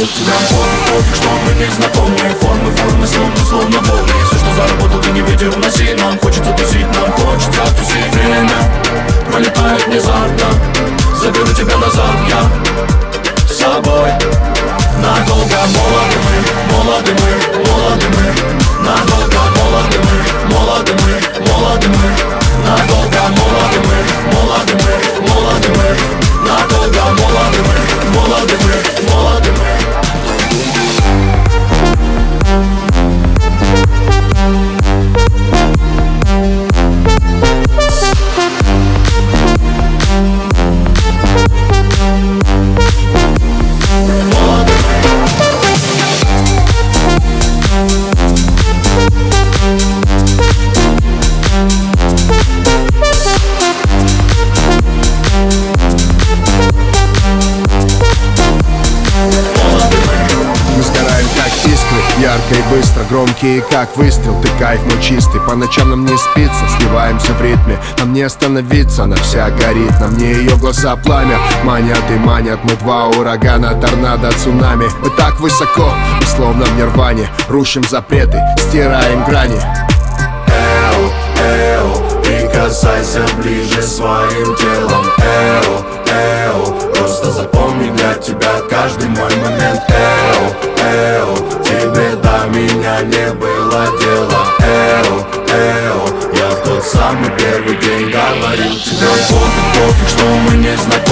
тебе Пофиг, пофиг, что мы не знакомы Формы, формы, словно, словно волны Все, что заработал, ты не видел, уноси Нам хочется тусить, нам хочется тусить Время. Пролетает внезапно Заберу тебя назад я ярко и быстро Громкие как выстрел, ты кайф мой чистый. По ночам нам не спится, сливаемся в ритме. Нам не остановиться, она вся горит. На мне ее глаза пламя. Манят и манят, мы два урагана. Торнадо, цунами. Мы так высоко, мы словно в нирване. Рушим запреты, стираем грани. Эу, эу, прикасайся ближе своим телом. Эу, эу, просто запомни для тебя каждый мой было дела Эу, эу, я в тот самый первый день говорил тебе. Пофиг, пофиг, что мы не знакомы